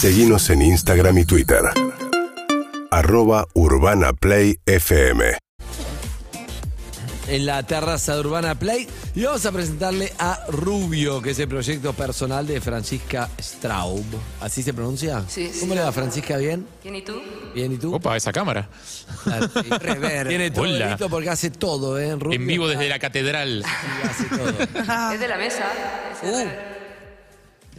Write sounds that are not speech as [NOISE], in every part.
Seguimos en Instagram y Twitter. Arroba Urbana Play FM. en la terraza de Urbana Play y vamos a presentarle a Rubio, que es el proyecto personal de Francisca Straub. ¿Así se pronuncia? Sí, sí. ¿Cómo le va, Francisca? ¿Bien? ¿Quién y tú? ¿Bien y tú? Opa, esa cámara. Ah. Rever. [LAUGHS] Tiene todo Hola. listo porque hace todo, ¿eh? Rubio En vivo desde está- la catedral. sí, hace todo. [LAUGHS] Es de la mesa. Uh,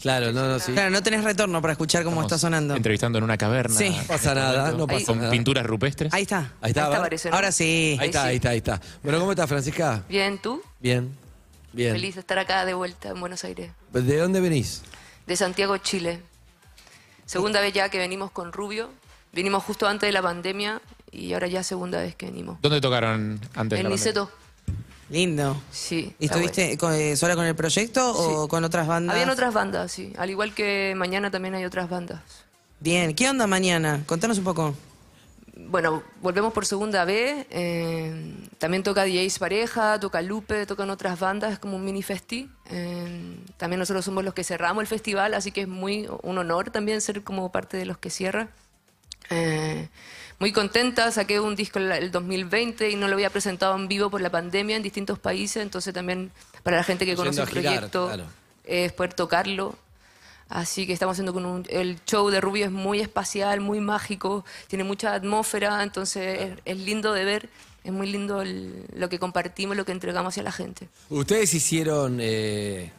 Claro, no, no, sí. claro, no tenés retorno para escuchar cómo está sonando. Entrevistando en una caverna. Sí. No pasa nada, no pasa Con nada. pinturas rupestres. Ahí está. Ahí está, Ahí a ver. aparece, ¿no? Ahora sí. Ahí está, Ahí está, ahí está. Bueno, ¿cómo estás, Francisca? Bien, ¿tú? Bien. Bien. Feliz de estar acá de vuelta en Buenos Aires. ¿De dónde venís? De Santiago, Chile. Segunda vez ya que venimos con Rubio. Vinimos justo antes de la pandemia y ahora ya segunda vez que venimos. ¿Dónde tocaron antes? de En la Niceto. Lindo. Sí. ¿Y estuviste con- eh, sola con el proyecto o con otras bandas? Habían otras bandas, sí. Al igual que mañana también hay otras bandas. Bien. ¿Qué onda mañana? Contanos un poco. Bueno, volvemos por segunda vez. eh, también toca DJs Pareja, toca Lupe, tocan otras bandas, es como un mini festi. eh, también nosotros somos los que cerramos el festival, así que es muy un honor también ser como parte de los que cierra. Eh, muy contenta, saqué un disco el, el 2020 y no lo había presentado en vivo por la pandemia en distintos países, entonces también para la gente que Yendo conoce el girar, proyecto claro. es poder tocarlo. Así que estamos haciendo con un, el show de Rubio es muy espacial, muy mágico, tiene mucha atmósfera, entonces es, es lindo de ver, es muy lindo el- lo que compartimos, lo que entregamos hacia la gente. Ustedes hicieron, eh,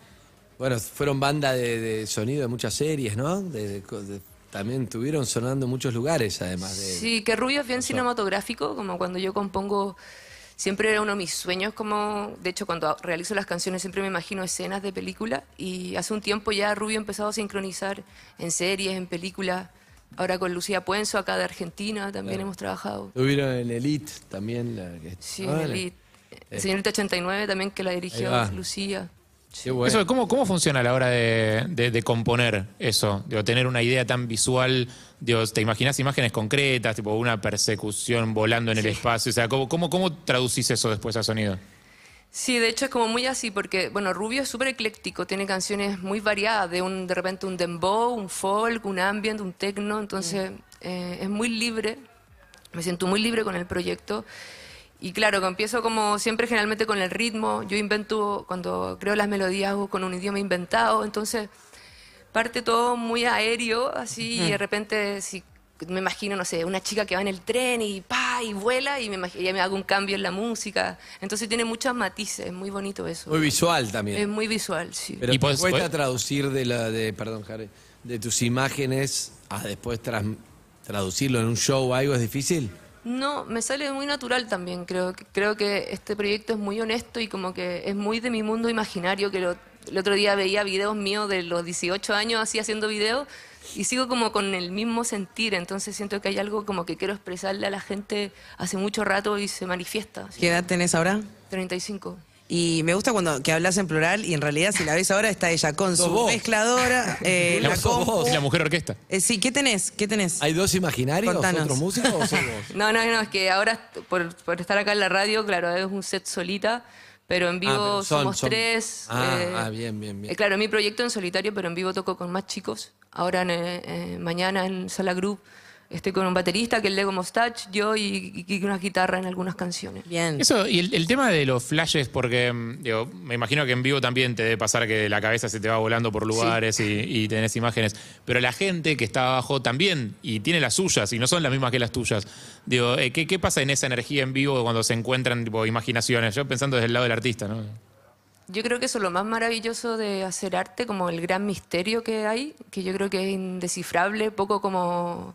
bueno, fueron banda de, de sonido de muchas series, ¿no? De- de- también estuvieron sonando en muchos lugares, además de... Sí, que Rubio es bien cinematográfico, como cuando yo compongo, siempre era uno de mis sueños, como, de hecho cuando realizo las canciones siempre me imagino escenas de película y hace un tiempo ya Rubio ha empezado a sincronizar en series, en películas, ahora con Lucía Puenzo, acá de Argentina también hemos trabajado. Estuvieron en Elite también. La, que- Sí, ¿no? en Elite. Señorita 89 también que la dirigió. Lucía. Qué bueno. Eso, ¿cómo, ¿Cómo funciona a la hora de, de- de componer eso? Digo, tener una idea tan visual, digo, ¿te imaginas imágenes concretas, tipo una persecución volando en el espacio? O sea, ¿cómo, cómo, cómo traducís eso después a sonido? Sí, de hecho es como muy así, porque, bueno, Rubio es súper ecléctico, tiene canciones muy variadas, de, un, de repente un dembow, un folk, un ambient, un techno, entonces eh, es muy libre, me siento muy libre con el proyecto. Y claro, que empiezo como siempre generalmente con el ritmo, yo invento, cuando creo las melodías hago con un idioma inventado, entonces parte todo muy aéreo, así, y de repente si me imagino, no sé, una chica que va en el tren y pa, y vuela, y me, imag- ya me hago un cambio en la música. Entonces tiene muchos matices, es muy bonito eso. Muy visual también. Es muy visual, sí. Pero Y te podés- cuesta podés- traducir de la de, perdón, de tus imágenes a después tras- traducirlo en un show o algo es difícil. No, me sale muy natural también. Creo que, creo que este proyecto es muy honesto y como que es muy de mi mundo imaginario. Que lo- el otro día veía videos míos de los 18 años así haciendo videos y sigo como con el mismo sentir. Entonces siento que hay algo como que quiero expresarle a la gente hace mucho rato y se manifiesta. ¿Qué edad tenés ahora? 35. Y me gusta cuando que hablas en plural y en realidad si la ves ahora está ella con su vos. mezcladora, eh, [LAUGHS] la compu. vos. Y la mujer orquesta. Eh, sí, ¿qué tenés? ¿Qué tenés? ¿Hay dos imaginarios? Contanos. ¿Otros músicos o sos vos? [LAUGHS] No, no, no, es que ahora por, por estar acá en la radio, claro, es un set solita, pero en vivo Ah, pero son- somos son- tres. Ah, eh, ah, bien, bien, bien. eh, claro, mi proyecto en solitario, pero en vivo toco con más chicos. Ahora, en, eh, eh, mañana en Sala Group, estoy con un baterista que es Lego Mostach, yo y, y una guitarra en algunas canciones. Bien. Eso, y el, el tema de los flashes, porque mm, digo, me imagino que en vivo también te debe pasar que la cabeza se te va volando por lugares y, y tenés imágenes. Pero la gente que está abajo también, y tiene las suyas, y no son las mismas que las tuyas. Digo, eh, ¿qué, qué pasa en esa energía en vivo cuando se encuentran tipo, imaginaciones? Yo pensando desde el lado del artista, ¿no? Yo creo que eso es lo más maravilloso de hacer arte, como el gran misterio que hay, que yo creo que es indescifrable, poco como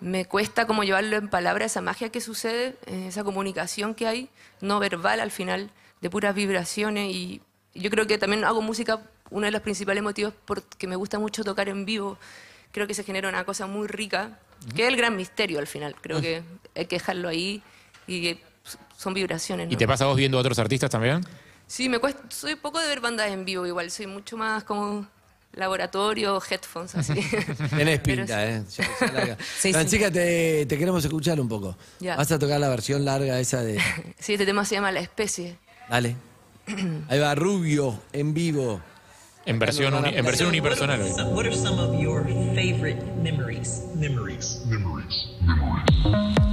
me cuesta como llevarlo en palabras, esa magia que sucede, eh, esa comunicación que hay, no verbal al final, de puras vibraciones. Y yo creo que también hago música, uno de los principales motivos porque me gusta mucho tocar en vivo, creo que se genera una cosa muy rica, que es el gran misterio al final, creo que hay que dejarlo ahí y son vibraciones. ¿Y te pasa vos viendo a otros artistas también? Sí, me cuesta, soy poco de ver bandas en vivo igual, soy mucho más como laboratorio, headphones, así. [LAUGHS] Tenés Pero pinta, ¿eh? Ya- ya larga. [LAUGHS] Sí, Francisca, te, te queremos escuchar un poco. Ya. Vas a tocar la versión larga esa de... [LAUGHS] Sí, este tema se llama La Especie. Dale. [CLEARS THROAT] Ahí va Rubio, en vivo. En versión, uni- en versión unipersonal what are some of your favorite memories? Memories. Memories. Creo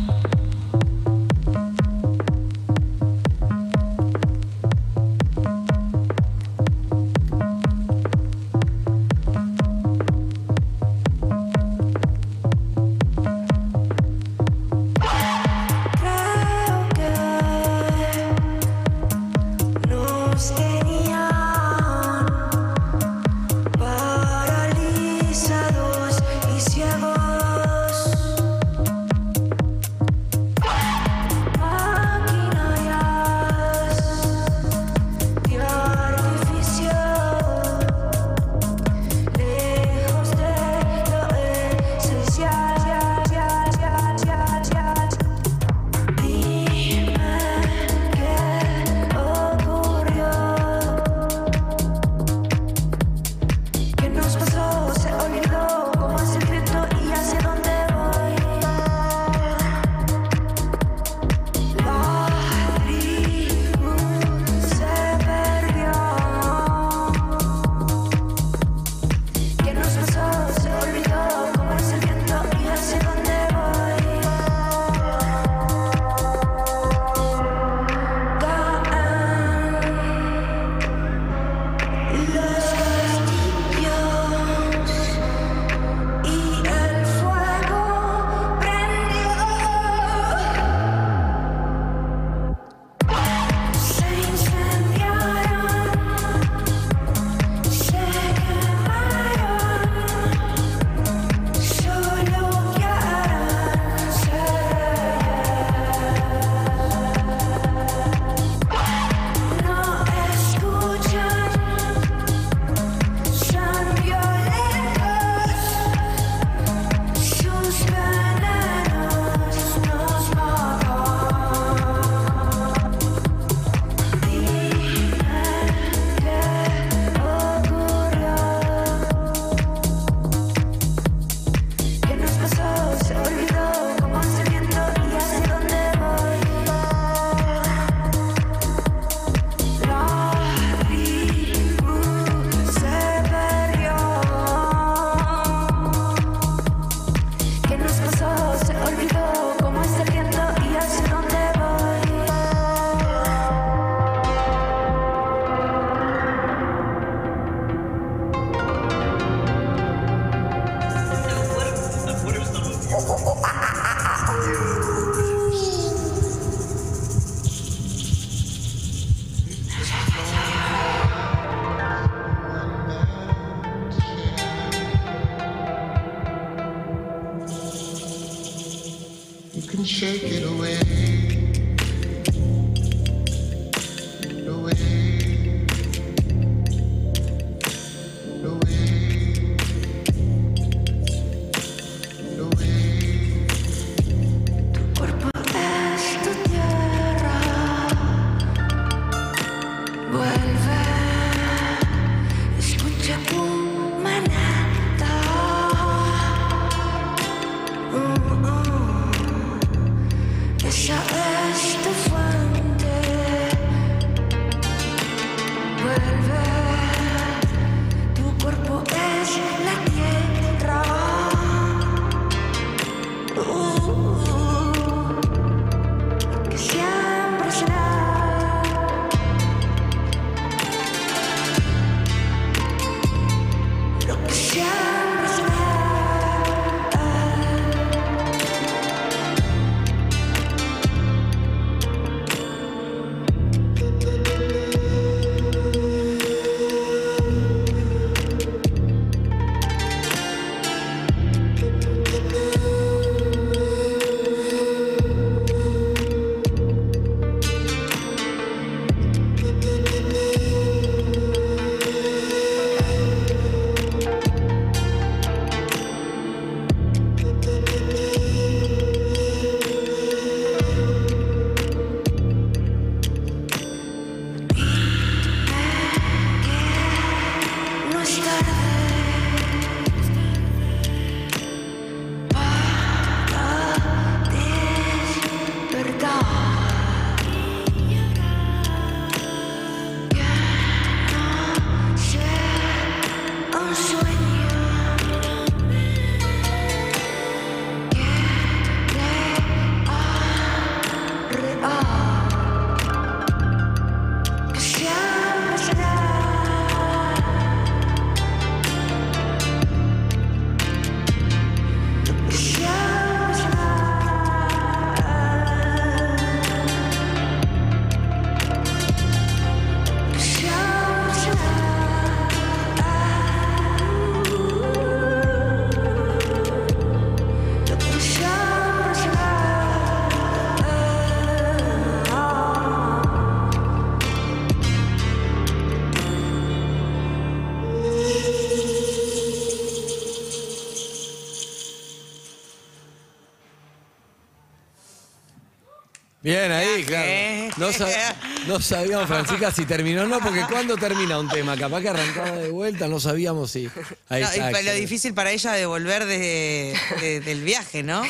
No, sab- [LAUGHS] no sabíamos, Francisca, si terminó o no, porque ¿cuándo termina un tema? Capaz que arrancaba de vuelta, no sabíamos si. Ahí No, está, y pa- lo difícil para ella de volver de, de- del viaje, ¿no?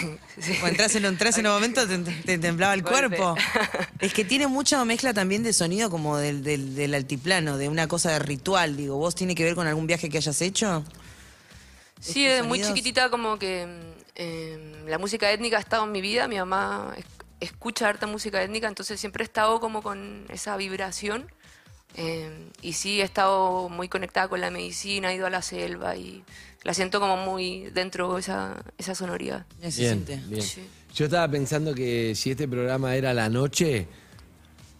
Cuando entras en un, entras en un momento te, te temblaba el cuerpo. [LAUGHS] Es que tiene mucha mezcla también de sonido como del, del- del altiplano, de una cosa de ritual. Digo, ¿vos tiene que ver con algún viaje que hayas hecho? Sí, desde muy chiquitita como que mm, eh, la música étnica ha estado en mi vida. Mi mamá es- escucha harta música étnica, entonces siempre he estado como con esa vibración. Eh, y sí, he estado muy conectada con la medicina, he ido a la selva y la siento como muy dentro esa, esa sonoridad. Bien, siente. bien. Sí. Yo estaba pensando que si este programa era la noche,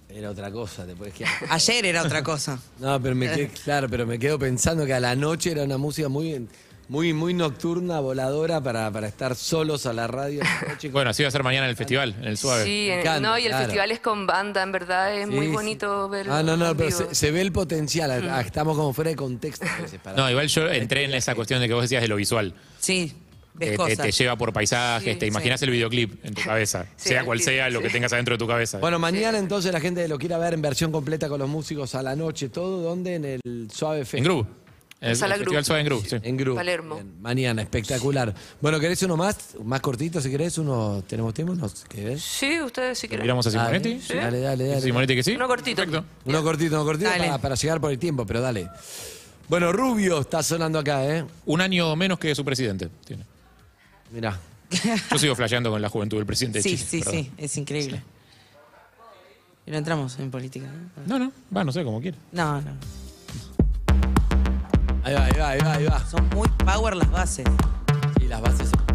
era otra cosa. Te podés quedar- [LAUGHS] Ayer era otra cosa. No, pero me quedé, claro, pero me quedo pensando que a la noche era una música muy, muy, muy nocturna, voladora, para, para estar solos a la radio. [LAUGHS] Bueno, así va a ser mañana en el festival, en el Suave. Sí, en- encanta, no, y el claro. festival es con banda, en verdad es Sí, muy sí. bonito verlo. Ah, no, no, en pero se, se ve el potencial. Ah, Estamos como fuera de contexto. veces para- No, igual yo [LAUGHS] entré en esa cuestión de que vos decías de lo visual. Sí, ves Eh, te, cosas. te lleva por paisajes, Sí, te imaginas el videoclip en tu [LAUGHS] cabeza, Sí, sea cual sea lo sí. que tengas adentro de tu cabeza. Bueno, mañana entonces la gente lo quiera ver en versión completa con los músicos a la noche, todo, ¿dónde? En el Suave en Fest. Groove. En el, Sala el festival. Suave en Groove, sí. En. Palermo. Bien, mañana, espectacular. Bueno, ¿querés uno más? Más cortito si querés, uno. ¿Tenemos tiempo? ¿No? ¿Querés? Sí, ustedes si quieren. ¿Miramos a Simonetti? Dale, dale, dale. ¿Simonetti que sí? Uno cortito. Perfecto. Uno cortito, uno cortito para, para llegar por el tiempo, pero dale. Bueno, Rubio está sonando acá, ¿eh? Un año menos que su presidente. tiene. Mirá. Yo sigo flasheando con la juventud del presidente de Sí, Chile. sí, perdón. sí, es increíble. Y no entramos en política. ¿no? No, no, va, no sé, como quiera. No, no. Ahí va, ahí va, ahí va, ahí va. Son muy power las bases. Y las bases. Algo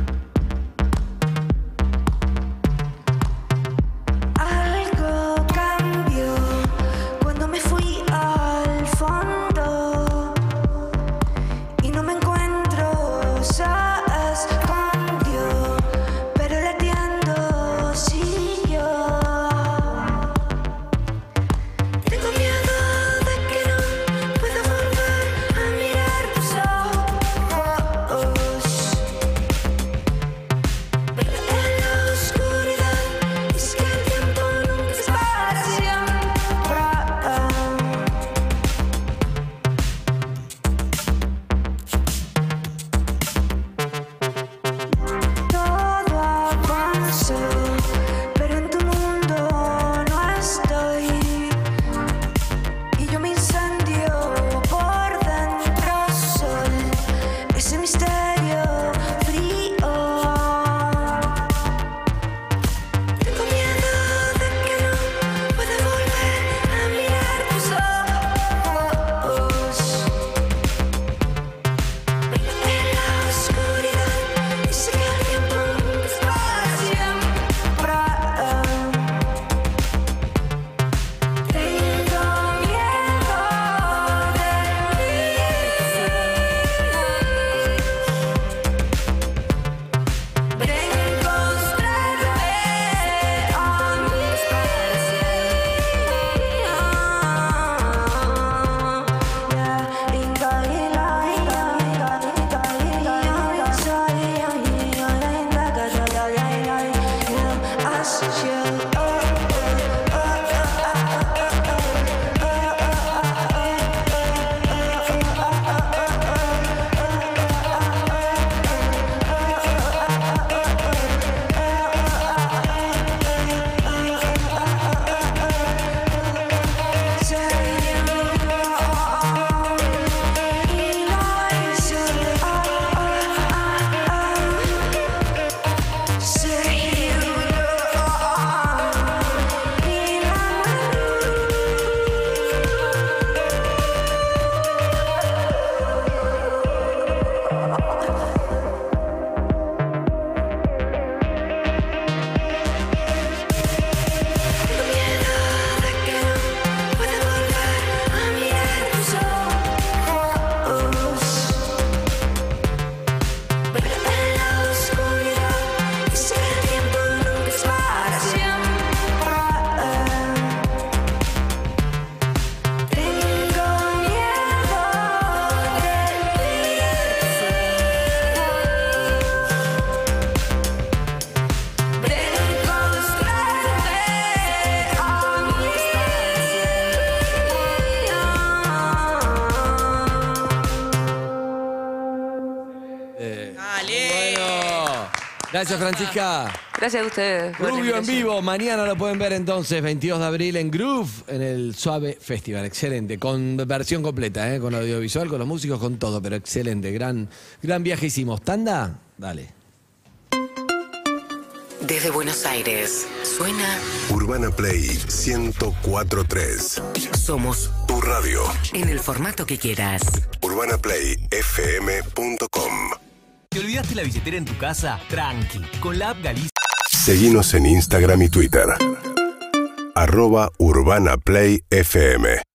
Celestial. Gracias, Francisca. Gracias a ustedes. Rubio en vivo, mañana lo pueden ver entonces, 22 de abril en Groove, en el Suave Festival. Excelente, con versión completa, ¿eh? con audiovisual, con los músicos, con todo, pero excelente. Gran, gran viaje hicimos. ¿Tanda? Dale. Desde Buenos Aires, suena Urbana Play 1043. Somos Tu radio. en el formato que quieras. UrbanaPlayFM.com. ¿Te olvidaste la billetera en tu casa? Tranqui. Con la app Galicia. Seguinos en Instagram y Twitter. Arroba Urbana Play FM.